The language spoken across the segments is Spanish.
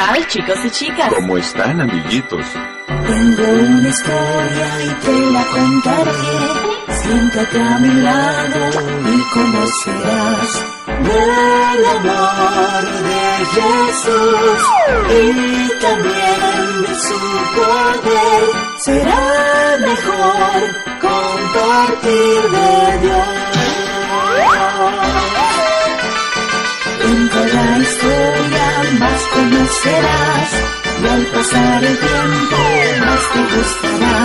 tal, chicos y chicas? ¿Cómo están, amiguitos? Tengo una historia y te la contaré. Siéntate a mi lado y conocerás del amor de Jesús y también de su poder. Será mejor compartir de Dios. En cada historia más conocerás y al pasar el tiempo más te gustará.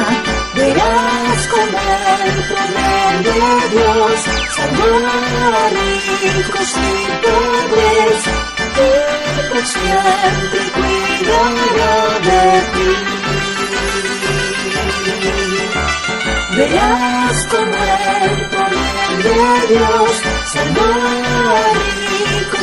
Verás como el poder de Dios salvó a ricos y pobres y por siempre cuidará de ti. Verás como el poder de Dios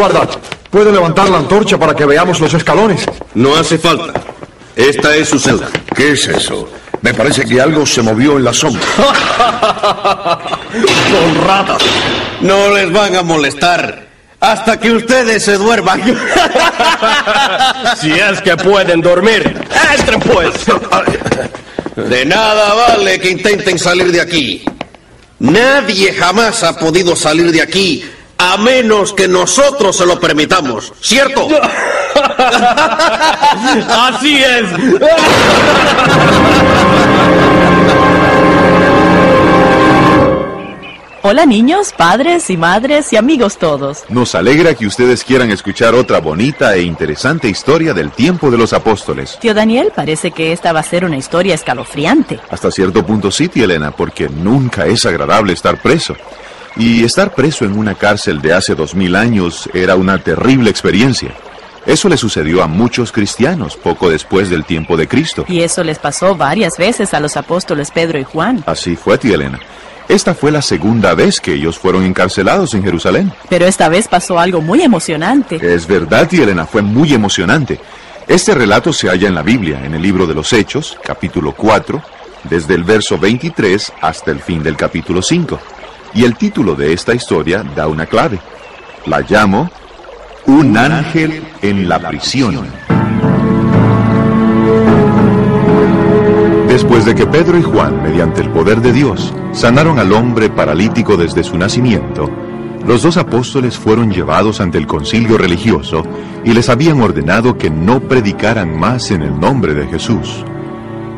Guarda, ¿puede levantar la antorcha para que veamos los escalones? No hace falta. Esta es su celda. ¿Qué es eso? Me parece que algo se movió en la sombra. Con ratas. No les van a molestar hasta que ustedes se duerman. Si es que pueden dormir, entren pues. De nada vale que intenten salir de aquí. Nadie jamás ha podido salir de aquí a menos que nosotros se lo permitamos, ¿cierto? Así es. Hola niños, padres y madres y amigos todos. Nos alegra que ustedes quieran escuchar otra bonita e interesante historia del tiempo de los apóstoles. Tío Daniel, parece que esta va a ser una historia escalofriante. Hasta cierto punto sí, tía Elena, porque nunca es agradable estar preso. Y estar preso en una cárcel de hace dos mil años era una terrible experiencia. Eso le sucedió a muchos cristianos poco después del tiempo de Cristo. Y eso les pasó varias veces a los apóstoles Pedro y Juan. Así fue, tía Elena. Esta fue la segunda vez que ellos fueron encarcelados en Jerusalén. Pero esta vez pasó algo muy emocionante. Es verdad, tía Elena, fue muy emocionante. Este relato se halla en la Biblia, en el libro de los Hechos, capítulo 4, desde el verso 23 hasta el fin del capítulo 5. Y el título de esta historia da una clave. La llamo Un ángel en la prisión. Después de que Pedro y Juan, mediante el poder de Dios, sanaron al hombre paralítico desde su nacimiento, los dos apóstoles fueron llevados ante el concilio religioso y les habían ordenado que no predicaran más en el nombre de Jesús.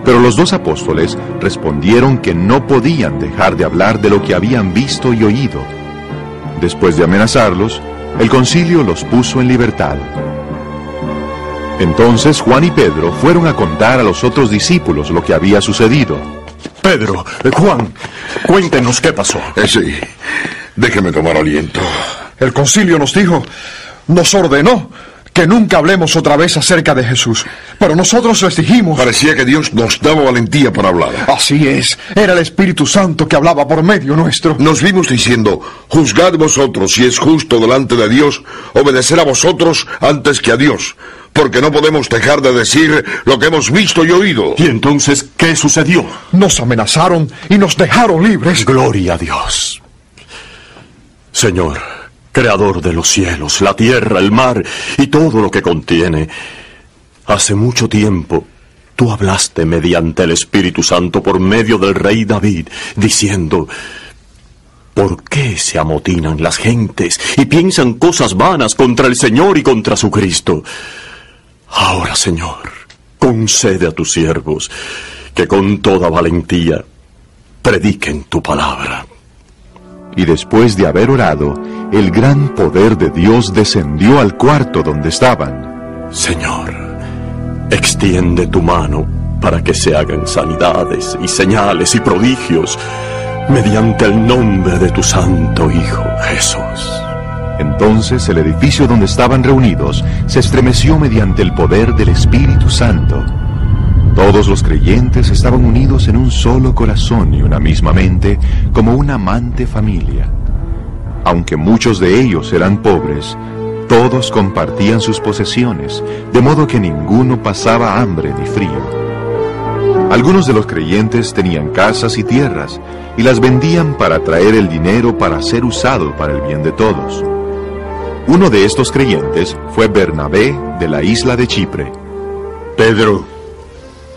Pero los dos apóstoles respondieron que no podían dejar de hablar de lo que habían visto y oído. Después de amenazarlos, el concilio los puso en libertad. Entonces Juan y Pedro fueron a contar a los otros discípulos lo que había sucedido. Pedro, eh, Juan, cuéntenos qué pasó. Eh, sí, déjeme tomar aliento. El concilio nos dijo, nos ordenó que nunca hablemos otra vez acerca de Jesús. Pero nosotros les dijimos... Parecía que Dios nos daba valentía para hablar. Así es, era el Espíritu Santo que hablaba por medio nuestro. Nos vimos diciendo, juzgad vosotros si es justo delante de Dios obedecer a vosotros antes que a Dios, porque no podemos dejar de decir lo que hemos visto y oído. ¿Y entonces qué sucedió? Nos amenazaron y nos dejaron libres. Gloria a Dios. Señor, creador de los cielos, la tierra, el mar y todo lo que contiene. Hace mucho tiempo tú hablaste mediante el Espíritu Santo por medio del rey David, diciendo, ¿por qué se amotinan las gentes y piensan cosas vanas contra el Señor y contra su Cristo? Ahora, Señor, concede a tus siervos que con toda valentía prediquen tu palabra. Y después de haber orado, el gran poder de Dios descendió al cuarto donde estaban. Señor, extiende tu mano para que se hagan sanidades y señales y prodigios mediante el nombre de tu Santo Hijo Jesús. Entonces el edificio donde estaban reunidos se estremeció mediante el poder del Espíritu Santo. Todos los creyentes estaban unidos en un solo corazón y una misma mente, como una amante familia. Aunque muchos de ellos eran pobres, todos compartían sus posesiones, de modo que ninguno pasaba hambre ni frío. Algunos de los creyentes tenían casas y tierras y las vendían para traer el dinero para ser usado para el bien de todos. Uno de estos creyentes fue Bernabé de la isla de Chipre. Pedro,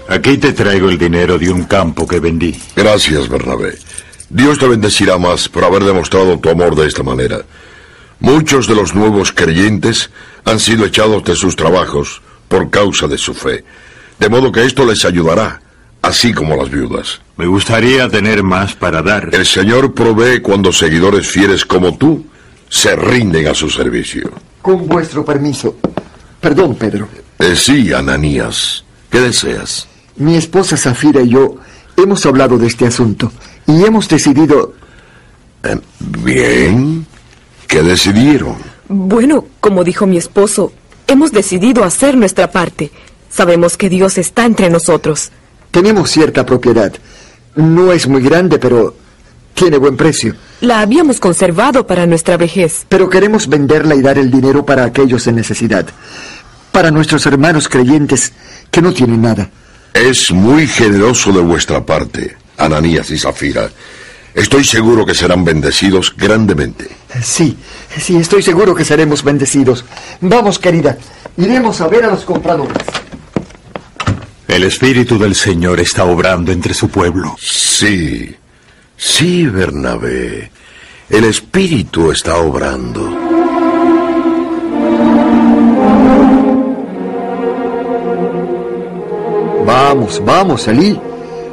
aquí te traigo el dinero de un campo que vendí. Gracias, Bernabé. Dios te bendecirá más por haber demostrado tu amor de esta manera. Muchos de los nuevos creyentes han sido echados de sus trabajos por causa de su fe, de modo que esto les ayudará, así como las viudas. Me gustaría tener más para dar. El Señor provee cuando seguidores fieles como tú se rinden a su servicio. Con vuestro permiso. Perdón, Pedro. Eh, sí, Ananías. ¿Qué deseas? Mi esposa Zafira y yo hemos hablado de este asunto y hemos decidido... Eh, bien. ¿Qué decidieron? Bueno, como dijo mi esposo, hemos decidido hacer nuestra parte. Sabemos que Dios está entre nosotros. Tenemos cierta propiedad. No es muy grande, pero tiene buen precio. La habíamos conservado para nuestra vejez. Pero queremos venderla y dar el dinero para aquellos en necesidad. Para nuestros hermanos creyentes que no tienen nada. Es muy generoso de vuestra parte, Ananías y Zafira. Estoy seguro que serán bendecidos grandemente. Sí, sí, estoy seguro que seremos bendecidos. Vamos, querida, iremos a ver a los compradores. El Espíritu del Señor está obrando entre su pueblo. Sí, sí, Bernabé. El Espíritu está obrando. Vamos, vamos, Elí.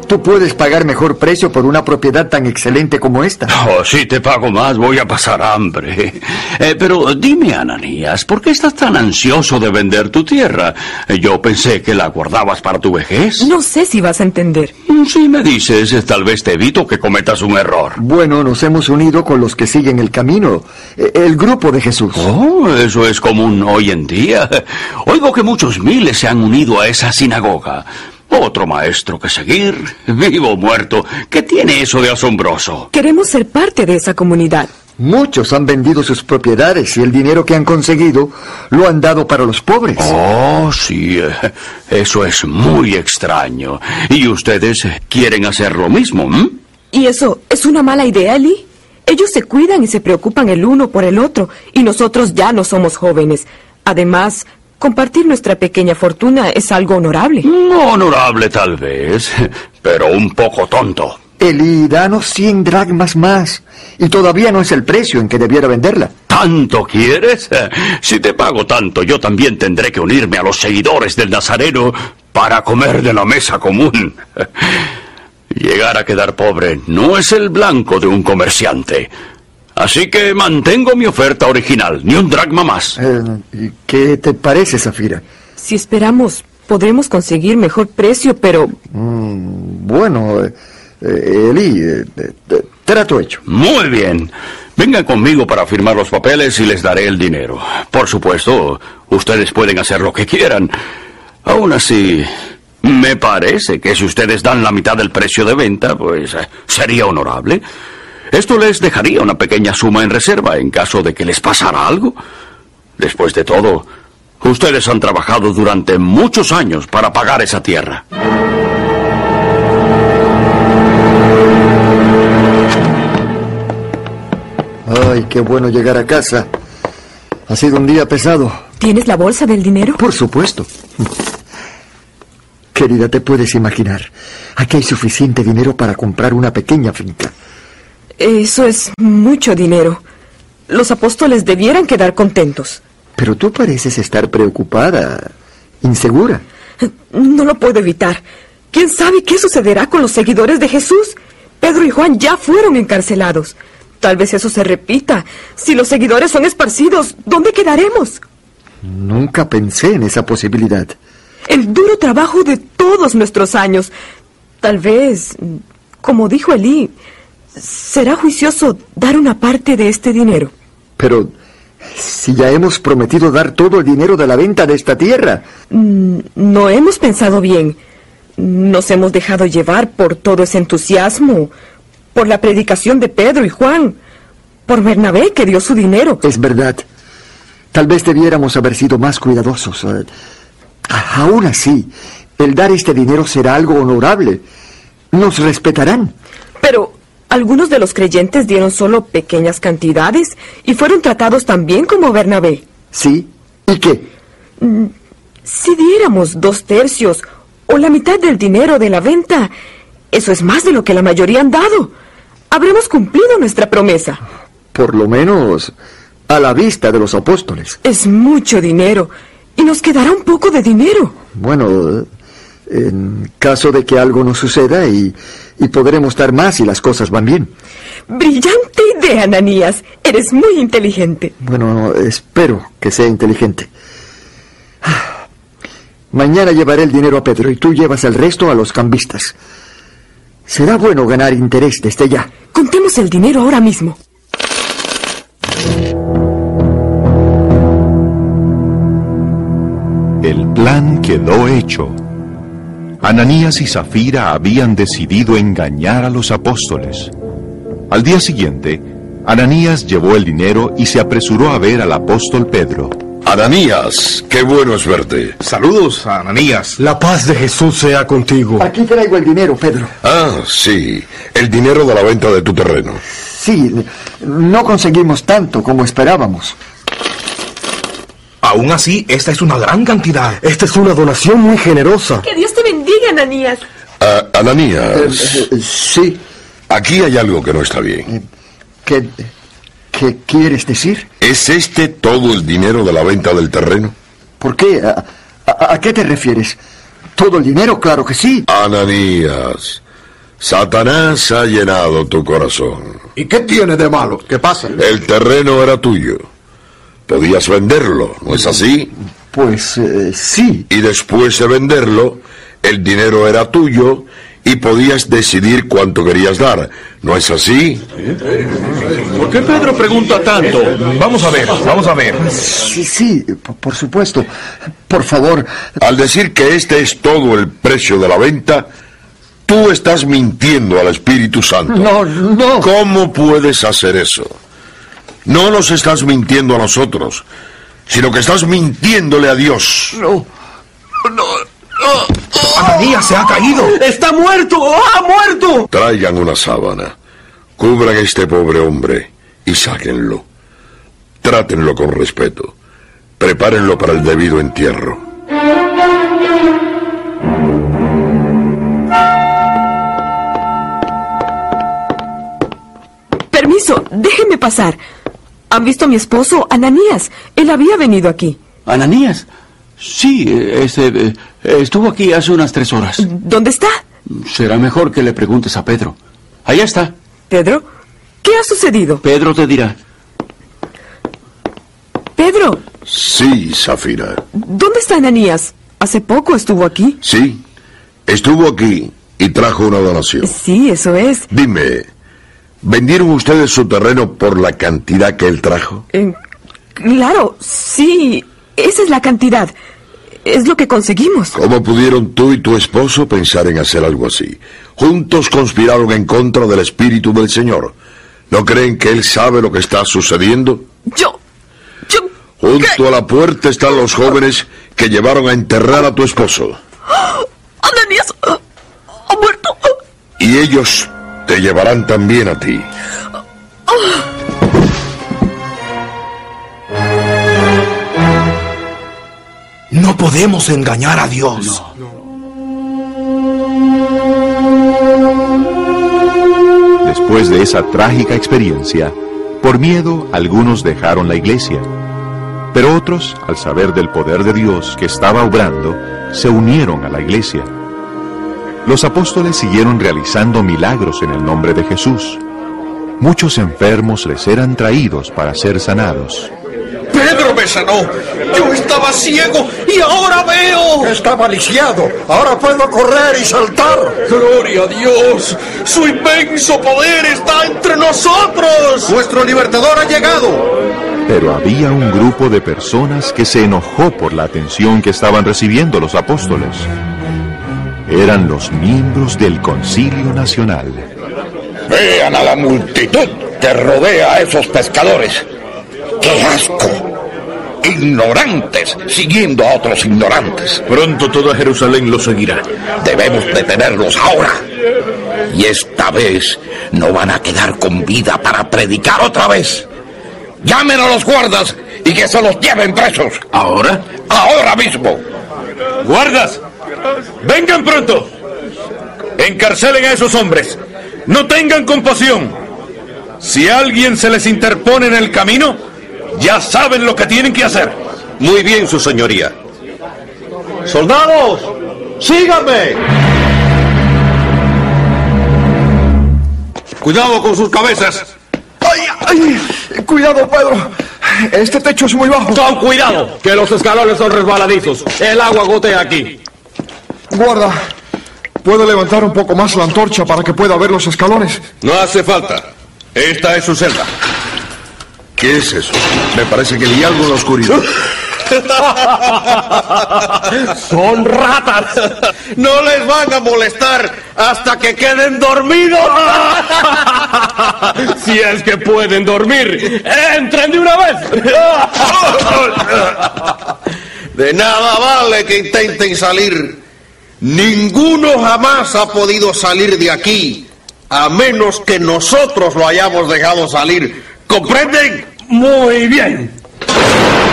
Tú puedes pagar mejor precio por una propiedad tan excelente como esta. Oh, si te pago más, voy a pasar hambre. Eh, pero dime, Ananías, ¿por qué estás tan ansioso de vender tu tierra? Eh, Yo pensé que la guardabas para tu vejez. No sé si vas a entender. Mm, Si me dices, eh, tal vez te evito que cometas un error. Bueno, nos hemos unido con los que siguen el camino, el grupo de Jesús. Oh, eso es común hoy en día. Oigo que muchos miles se han unido a esa sinagoga. Otro maestro que seguir, vivo o muerto. ¿Qué tiene eso de asombroso? Queremos ser parte de esa comunidad. Muchos han vendido sus propiedades y el dinero que han conseguido lo han dado para los pobres. Oh, sí, eh, eso es muy extraño. ¿Y ustedes quieren hacer lo mismo? ¿Y eso es una mala idea, Lee? Ellos se cuidan y se preocupan el uno por el otro, y nosotros ya no somos jóvenes. Además, compartir nuestra pequeña fortuna es algo honorable. No honorable tal vez, pero un poco tonto. Eli, danos 100 dracmas más. Y todavía no es el precio en que debiera venderla. ¿Tanto quieres? Si te pago tanto, yo también tendré que unirme a los seguidores del Nazareno para comer de la mesa común. Llegar a quedar pobre no es el blanco de un comerciante. Así que mantengo mi oferta original, ni un dracma más. Eh, ¿y ¿Qué te parece, Zafira? Si esperamos, podremos conseguir mejor precio, pero Mm, bueno, eh, eh, Eli, eh, eh, trato hecho. Muy bien. Vengan conmigo para firmar los papeles y les daré el dinero. Por supuesto, ustedes pueden hacer lo que quieran. Aún así, me parece que si ustedes dan la mitad del precio de venta, pues eh, sería honorable. Esto les dejaría una pequeña suma en reserva en caso de que les pasara algo. Después de todo, ustedes han trabajado durante muchos años para pagar esa tierra. Ay, qué bueno llegar a casa. Ha sido un día pesado. ¿Tienes la bolsa del dinero? Por supuesto. Querida, te puedes imaginar. Aquí hay suficiente dinero para comprar una pequeña finca. Eso es mucho dinero. Los apóstoles debieran quedar contentos. Pero tú pareces estar preocupada, insegura. No lo puedo evitar. ¿Quién sabe qué sucederá con los seguidores de Jesús? Pedro y Juan ya fueron encarcelados. Tal vez eso se repita. Si los seguidores son esparcidos, ¿dónde quedaremos? Nunca pensé en esa posibilidad. El duro trabajo de todos nuestros años. Tal vez, como dijo Elí, será juicioso dar una parte de este dinero. Pero si ya hemos prometido dar todo el dinero de la venta de esta tierra. Mm, no hemos pensado bien. Nos hemos dejado llevar por todo ese entusiasmo, por la predicación de Pedro y Juan, por Bernabé que dio su dinero. Es verdad. Tal vez debiéramos haber sido más cuidadosos. Eh, aún así, el dar este dinero será algo honorable. Nos respetarán. Pero algunos de los creyentes dieron solo pequeñas cantidades y fueron tratados también como Bernabé. ¿Sí? ¿Y qué? Mm, si diéramos dos tercios o la mitad del dinero de la venta, eso es más de lo que la mayoría han dado. Habremos cumplido nuestra promesa. Por lo menos a la vista de los apóstoles. Es mucho dinero y nos quedará un poco de dinero. Bueno, en caso de que algo no suceda y, y podremos dar más si las cosas van bien. Brillante idea, Ananías. Eres muy inteligente. Bueno, espero que sea inteligente. Mañana llevaré el dinero a Pedro y tú llevas el resto a los cambistas. Será bueno ganar interés desde ya. Contemos el dinero ahora mismo. El plan quedó hecho. Ananías y Zafira habían decidido engañar a los apóstoles. Al día siguiente, Ananías llevó el dinero y se apresuró a ver al apóstol Pedro. Ananías, qué bueno es verte. Saludos, Ananías. La paz de Jesús sea contigo. Aquí traigo el dinero, Pedro. Ah, sí, el dinero de la venta de tu terreno. Sí, no conseguimos tanto como esperábamos. Aún así, esta es una gran cantidad. Esta es una donación muy generosa. Que Dios te bendiga, Ananías. Ah, Ananías, Eh, sí, aquí hay algo que no está bien. ¿qué, qué quieres decir? ¿Es este todo el dinero de la venta del terreno? ¿Por qué? ¿A, a- a qué te refieres? ¿Todo el dinero? Claro que sí. Ananías, Satanás ha llenado tu corazón. ¿Y qué tiene de malo? ¿Qué pasa? El terreno era tuyo. Podías venderlo, ¿no es así? Pues eh, sí. Y después de venderlo, el dinero era tuyo y podías decidir cuánto querías dar, ¿no es así? ¿Por qué Pedro pregunta tanto? Vamos a ver, vamos a ver. Sí, sí, por, supuesto. Por favor, Al decir que este es todo el precio de la venta, tú estás mintiendo al Espíritu Santo. no, no. ¿Cómo puedes hacer eso? No nos estás mintiendo a nosotros, sino que estás mintiéndole a Dios. No. Ananías se ha caído. ¡Está muerto! ¡Ha muerto! Traigan una sábana, cubran a este pobre hombre y sáquenlo. Trátenlo con respeto. Prepárenlo para el debido entierro. Permiso, déjenme pasar. ¿Han visto a mi esposo, Ananías? Él había venido aquí. ¿Ananías? Sí, este, eh, estuvo aquí hace unas tres horas. ¿Dónde está? Será mejor que le preguntes a Pedro. Allá está. Pedro, ¿qué ha sucedido? Pedro te dirá. Pedro, Sí, Zafira. ¿dónde está Ananías? Hace poco estuvo aquí. Sí. Estuvo aquí y trajo una donación. Sí, eso es. Dime, ¿Vendieron ustedes su terreno por la cantidad que él trajo? Eh, claro, sí. Esa es la cantidad. Es lo que conseguimos. ¿Cómo pudieron tú y tu esposo pensar en hacer algo así? Juntos conspiraron en contra del Espíritu del Señor. ¿No creen que Él sabe lo que está sucediendo? Yo... Yo... Junto a la puerta están los jóvenes que llevaron a enterrar a tu esposo. ¡Ananías! ¡Ha muerto! Y ellos te llevarán también a ti. No podemos engañar a Dios. Después de esa trágica experiencia, por miedo algunos dejaron la iglesia, pero otros, al saber del poder de Dios que estaba obrando, se unieron a la iglesia. Los apóstoles siguieron realizando milagros en el nombre de Jesús. Muchos enfermos les eran traídos para ser sanados. Me sanó. Yo estaba ciego y ahora veo. Estaba lisiado. Ahora puedo correr y saltar. Gloria a Dios. Su inmenso poder está entre nosotros. Nuestro libertador ha llegado. Pero había un grupo de personas que se enojó por la atención que estaban recibiendo los apóstoles. Eran los miembros del Concilio Nacional. Vean a la multitud que rodea a esos pescadores. ¡Qué asco! Ignorantes siguiendo a otros ignorantes. Pronto toda Jerusalén los seguirá. Debemos detenerlos ahora. Y esta vez no van a quedar con vida para predicar otra vez. Llamen a los guardas y que se los lleven presos. ¿Ahora? Ahora mismo. Guardas, vengan pronto. Encarcelen a esos hombres. No tengan compasión. Si alguien se les interpone en el camino, ya saben lo que tienen que hacer. Muy bien, su señoría. ¡Soldados! ¡Síganme! Cuidado con sus cabezas. ¡Ay, ay! Cuidado, Pedro. Este techo es muy bajo. Con cuidado, que los escalones son resbaladizos. El agua gotea aquí. Guarda, ¿puede levantar un poco más la antorcha para que pueda ver los escalones? No hace falta. Esta es su celda. ¿Qué es eso? Me parece que vi algo en la oscuridad. Son ratas. No les van a molestar hasta que queden dormidos. Si es que pueden dormir, entren de una vez. De nada vale que intenten salir. Ninguno jamás ha podido salir de aquí, a menos que nosotros lo hayamos dejado salir. ¿Comprenden? Muy bien.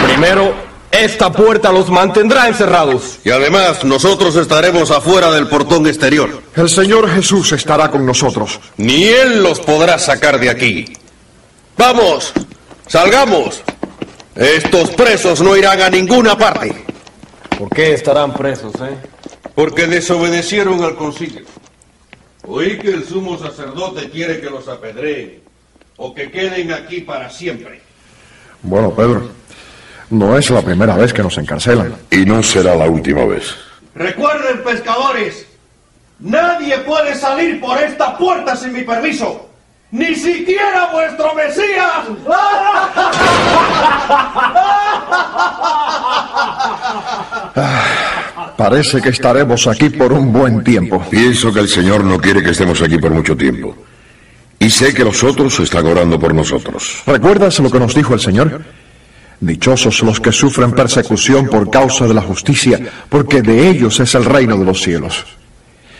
Primero, esta puerta los mantendrá encerrados. Y además, nosotros estaremos afuera del portón exterior. El Señor Jesús estará con nosotros. Ni Él los podrá sacar de aquí. Vamos, salgamos. Estos presos no irán a ninguna parte. ¿Por qué estarán presos, eh? Porque desobedecieron al concilio. Oí que el sumo sacerdote quiere que los apedreen o que queden aquí para siempre. Bueno, Pedro, no es la primera vez que nos encarcelan. Y no será la última vez. Recuerden, pescadores, nadie puede salir por esta puerta sin mi permiso. Ni siquiera vuestro Mesías. Parece que estaremos aquí por un buen tiempo. Pienso que el Señor no quiere que estemos aquí por mucho tiempo. Y sé que los otros están orando por nosotros. ¿Recuerdas lo que nos dijo el Señor? Dichosos los que sufren persecución por causa de la justicia, porque de ellos es el reino de los cielos.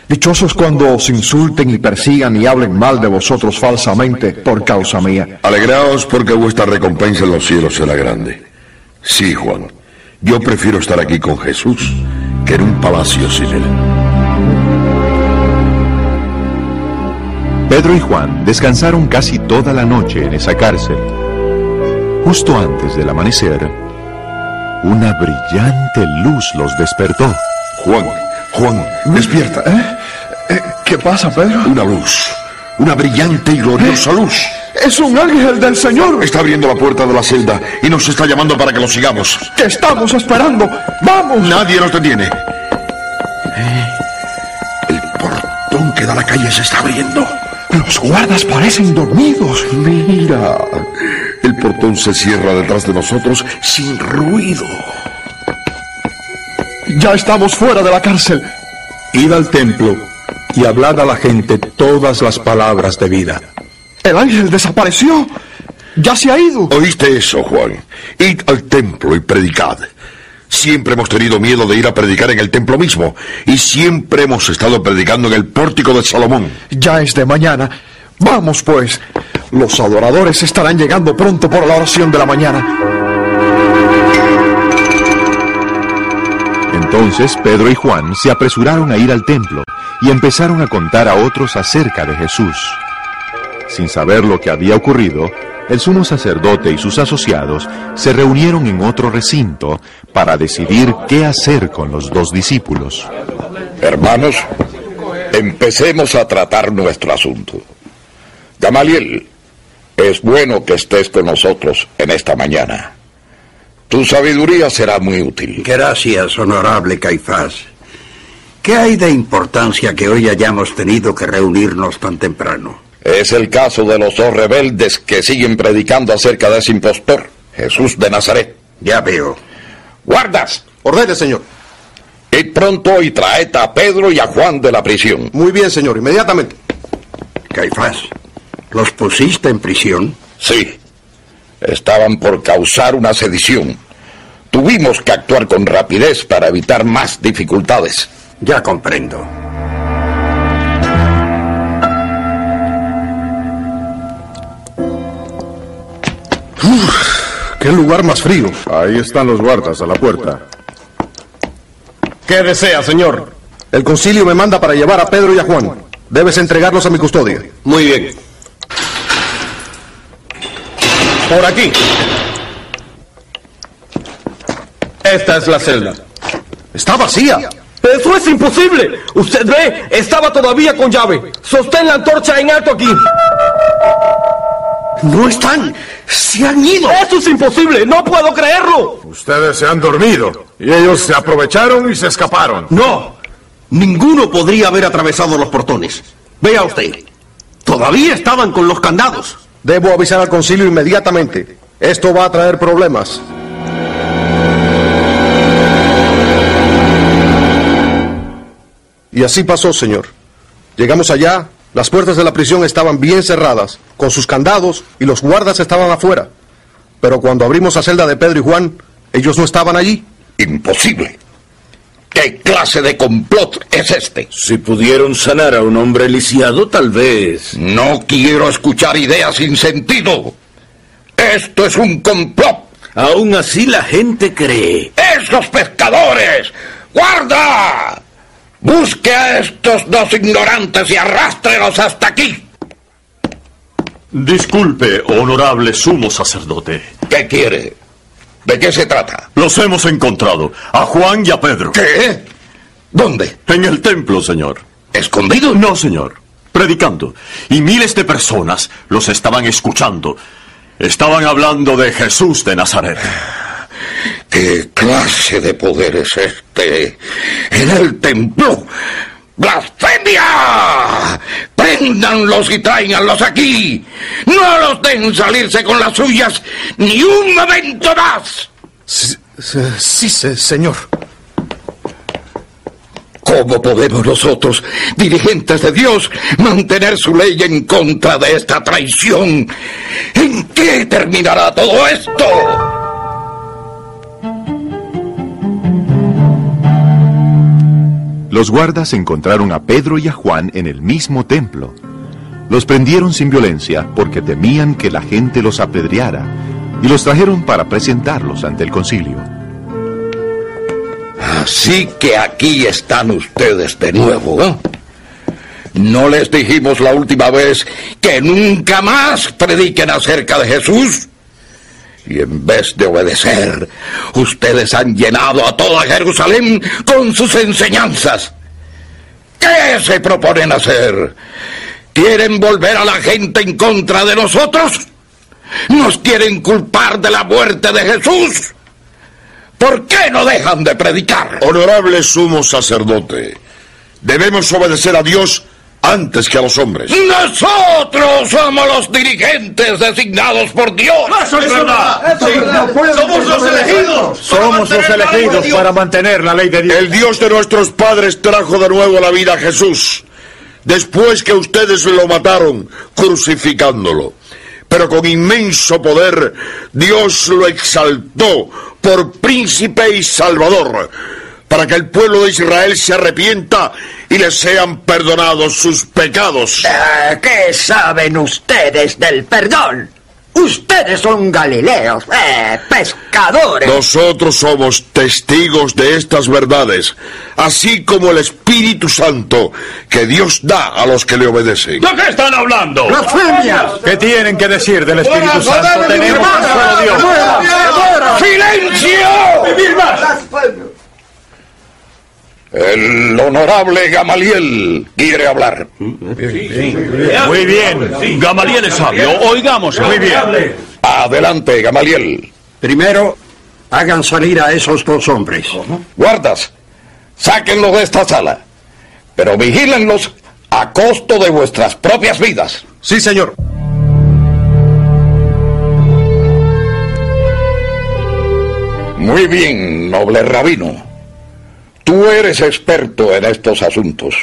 Dichosos cuando os insulten y persigan y hablen mal de vosotros falsamente por causa mía. Alegraos porque vuestra recompensa en los cielos será grande. Sí, Juan, yo prefiero estar aquí con Jesús que en un palacio sin él. Pedro y Juan descansaron casi toda la noche en esa cárcel. Justo antes del amanecer, una brillante luz los despertó. Juan, Juan, despierta. ¿Eh? ¿Eh? ¿Qué pasa, Pedro? Una luz, una brillante y gloriosa luz. Es un ángel del Señor. Está abriendo la puerta de la celda y nos está llamando para que lo sigamos. ¿Qué estamos esperando? ¡Vamos! Nadie nos detiene. El portón que da a la calle se está abriendo. Los guardas parecen dormidos. Mira, el portón se cierra detrás de nosotros sin ruido. Ya estamos fuera de la cárcel. Id al templo y hablad a la gente todas las palabras de vida. El ángel desapareció. Ya se ha ido. ¿Oíste eso, Juan? Id al templo y predicad. Siempre hemos tenido miedo de ir a predicar en el templo mismo y siempre hemos estado predicando en el pórtico de Salomón. Ya es de mañana. Vamos pues. Los adoradores estarán llegando pronto por la oración de la mañana. Entonces Pedro y Juan se apresuraron a ir al templo y empezaron a contar a otros acerca de Jesús. Sin saber lo que había ocurrido, el sumo sacerdote y sus asociados se reunieron en otro recinto para decidir qué hacer con los dos discípulos. Hermanos, empecemos a tratar nuestro asunto. Gamaliel, es bueno que estés con nosotros en esta mañana. Tu sabiduría será muy útil. Gracias, honorable Caifás. ¿Qué hay de importancia que hoy hayamos tenido que reunirnos tan temprano? Es el caso de los dos rebeldes que siguen predicando acerca de ese impostor, Jesús de Nazaret. Ya veo. Guardas. Ordene, señor. Id pronto y traed a Pedro y a Juan de la prisión. Muy bien, señor, inmediatamente. Caifás, ¿los pusiste en prisión? Sí. Estaban por causar una sedición. Tuvimos que actuar con rapidez para evitar más dificultades. Ya comprendo. ¿Qué lugar más frío? Ahí están los guardas a la puerta. ¿Qué desea, señor? El concilio me manda para llevar a Pedro y a Juan. Debes entregarlos a mi custodia. Muy bien. Por aquí. Esta es la celda. Está vacía. Eso es imposible. Usted ve, estaba todavía con llave. Sostén la antorcha en alto aquí. No están. Se han ido. Eso es imposible. No puedo creerlo. Ustedes se han dormido y ellos se aprovecharon y se escaparon. No. Ninguno podría haber atravesado los portones. Vea usted. Todavía estaban con los candados. Debo avisar al concilio inmediatamente. Esto va a traer problemas. Y así pasó, señor. Llegamos allá, las puertas de la prisión estaban bien cerradas, con sus candados, y los guardas estaban afuera. Pero cuando abrimos la celda de Pedro y Juan, ellos no estaban allí. Imposible. ¿Qué clase de complot es este? Si pudieron sanar a un hombre lisiado, tal vez. No quiero escuchar ideas sin sentido. Esto es un complot. Aún así la gente cree. ¡Esos pescadores! ¡Guarda! Busque a estos dos ignorantes y arrástrelos hasta aquí. Disculpe, honorable sumo sacerdote. ¿Qué quiere? ¿De qué se trata? Los hemos encontrado, a Juan y a Pedro. ¿Qué? ¿Dónde? En el templo, señor. ¿Escondidos? No, señor. Predicando. Y miles de personas los estaban escuchando. Estaban hablando de Jesús de Nazaret. ¿Qué clase de poder es este? En el templo. ¡Blasfemia! Préndanlos y tráiganlos aquí. No los den salirse con las suyas ni un momento más. Sí, sí, sí, señor. ¿Cómo podemos nosotros, dirigentes de Dios, mantener su ley en contra de esta traición? ¿En qué terminará todo esto? Los guardas encontraron a Pedro y a Juan en el mismo templo. Los prendieron sin violencia porque temían que la gente los apedreara y los trajeron para presentarlos ante el concilio. Así que aquí están ustedes de nuevo, ¿eh? ¿No les dijimos la última vez que nunca más prediquen acerca de Jesús? Y en vez de obedecer, ustedes han llenado a toda Jerusalén con sus enseñanzas. ¿Qué se proponen hacer? ¿Quieren volver a la gente en contra de nosotros? ¿Nos quieren culpar de la muerte de Jesús? ¿Por qué no dejan de predicar? Honorable sumo sacerdote, debemos obedecer a Dios antes que a los hombres. Nosotros somos los dirigentes designados por Dios. Eso es verdad. Sí. Somos los elegidos. Somos los elegidos para mantener la ley de Dios. El Dios de nuestros padres trajo de nuevo la vida a Jesús, después que ustedes lo mataron crucificándolo. Pero con inmenso poder Dios lo exaltó por príncipe y salvador, para que el pueblo de Israel se arrepienta y les sean perdonados sus pecados. Eh, ¿Qué saben ustedes del perdón? Ustedes son galileos, eh, pescadores. Nosotros somos testigos de estas verdades, así como el Espíritu Santo que Dios da a los que le obedecen. ¿De qué están hablando? ¡Blasfemias! ¿Qué tienen que decir del Espíritu Santo? Tenemos un solo Dios. ¡Silencio! El honorable Gamaliel quiere hablar. Muy bien. Gamaliel es sabio. Oigamos. Muy bien. Adelante, Gamaliel. Primero, hagan salir a esos dos hombres. Guardas, sáquenlos de esta sala, pero vigílenlos a costo de vuestras propias vidas. Sí, señor. Muy bien, noble rabino. Tú eres experto en estos asuntos.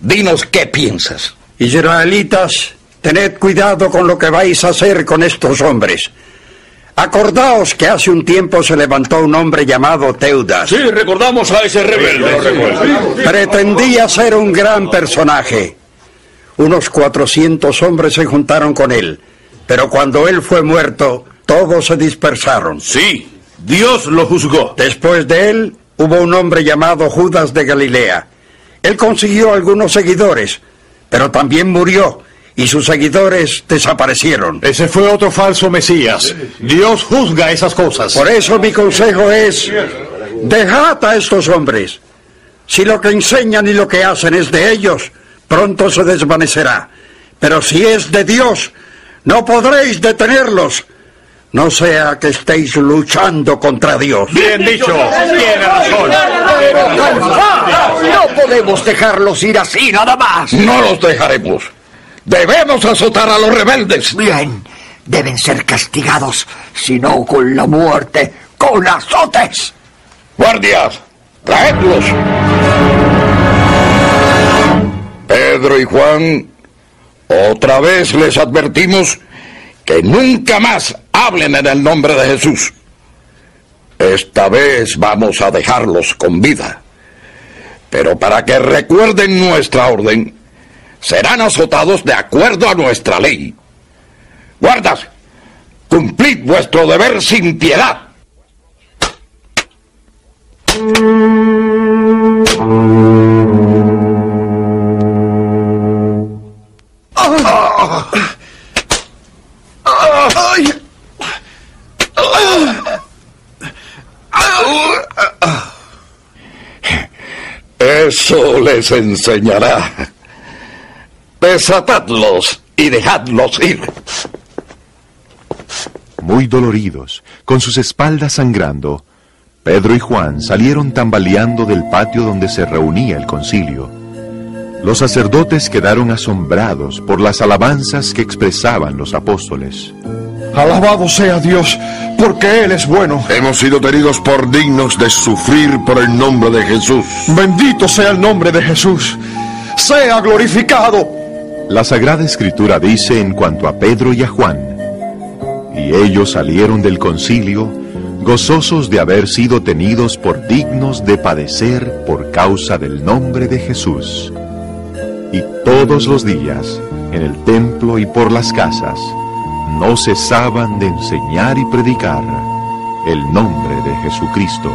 Dinos qué piensas. Israelitas, tened cuidado con lo que vais a hacer con estos hombres. Acordaos que hace un tiempo se levantó un hombre llamado Teudas. Sí, recordamos a ese rebelde. Pretendía ser un gran personaje. Unos 400 hombres se juntaron con él, pero cuando él fue muerto, todos se dispersaron. Sí, Dios lo juzgó. Después de él, hubo un hombre llamado Judas de Galilea. Él consiguió algunos seguidores, pero también murió y sus seguidores desaparecieron. Ese fue otro falso Mesías. Dios juzga esas cosas. Por eso mi consejo es, dejad a estos hombres. Si lo que enseñan y lo que hacen es de ellos, pronto se desvanecerá. Pero si es de Dios, no podréis detenerlos. No sea que estéis luchando contra Dios. Bien dicho. Tiene razón. No podemos dejarlos ir así nada más. No los dejaremos. Debemos azotar a los rebeldes. Bien, deben ser castigados, si no con la muerte, con azotes. Guardias, traedlos. Pedro y Juan, otra vez les advertimos que nunca más hablen en el nombre de Jesús. Esta vez vamos a dejarlos con vida. Pero para que recuerden nuestra orden, serán azotados de acuerdo a nuestra ley. Guardas, cumplid vuestro deber sin piedad. Les enseñará. Desatadlos y dejadlos ir. Muy doloridos, con sus espaldas sangrando, Pedro y Juan salieron tambaleando del patio donde se reunía el concilio. Los sacerdotes quedaron asombrados por las alabanzas que expresaban los apóstoles. Alabado sea Dios, porque Él es bueno. Hemos sido tenidos por dignos de sufrir por el nombre de Jesús. Bendito sea el nombre de Jesús. Sea glorificado. La Sagrada Escritura dice en cuanto a Pedro y a Juan, y ellos salieron del concilio gozosos de haber sido tenidos por dignos de padecer por causa del nombre de Jesús. Y todos los días, en el templo y por las casas, no cesaban de enseñar y predicar el nombre de Jesucristo.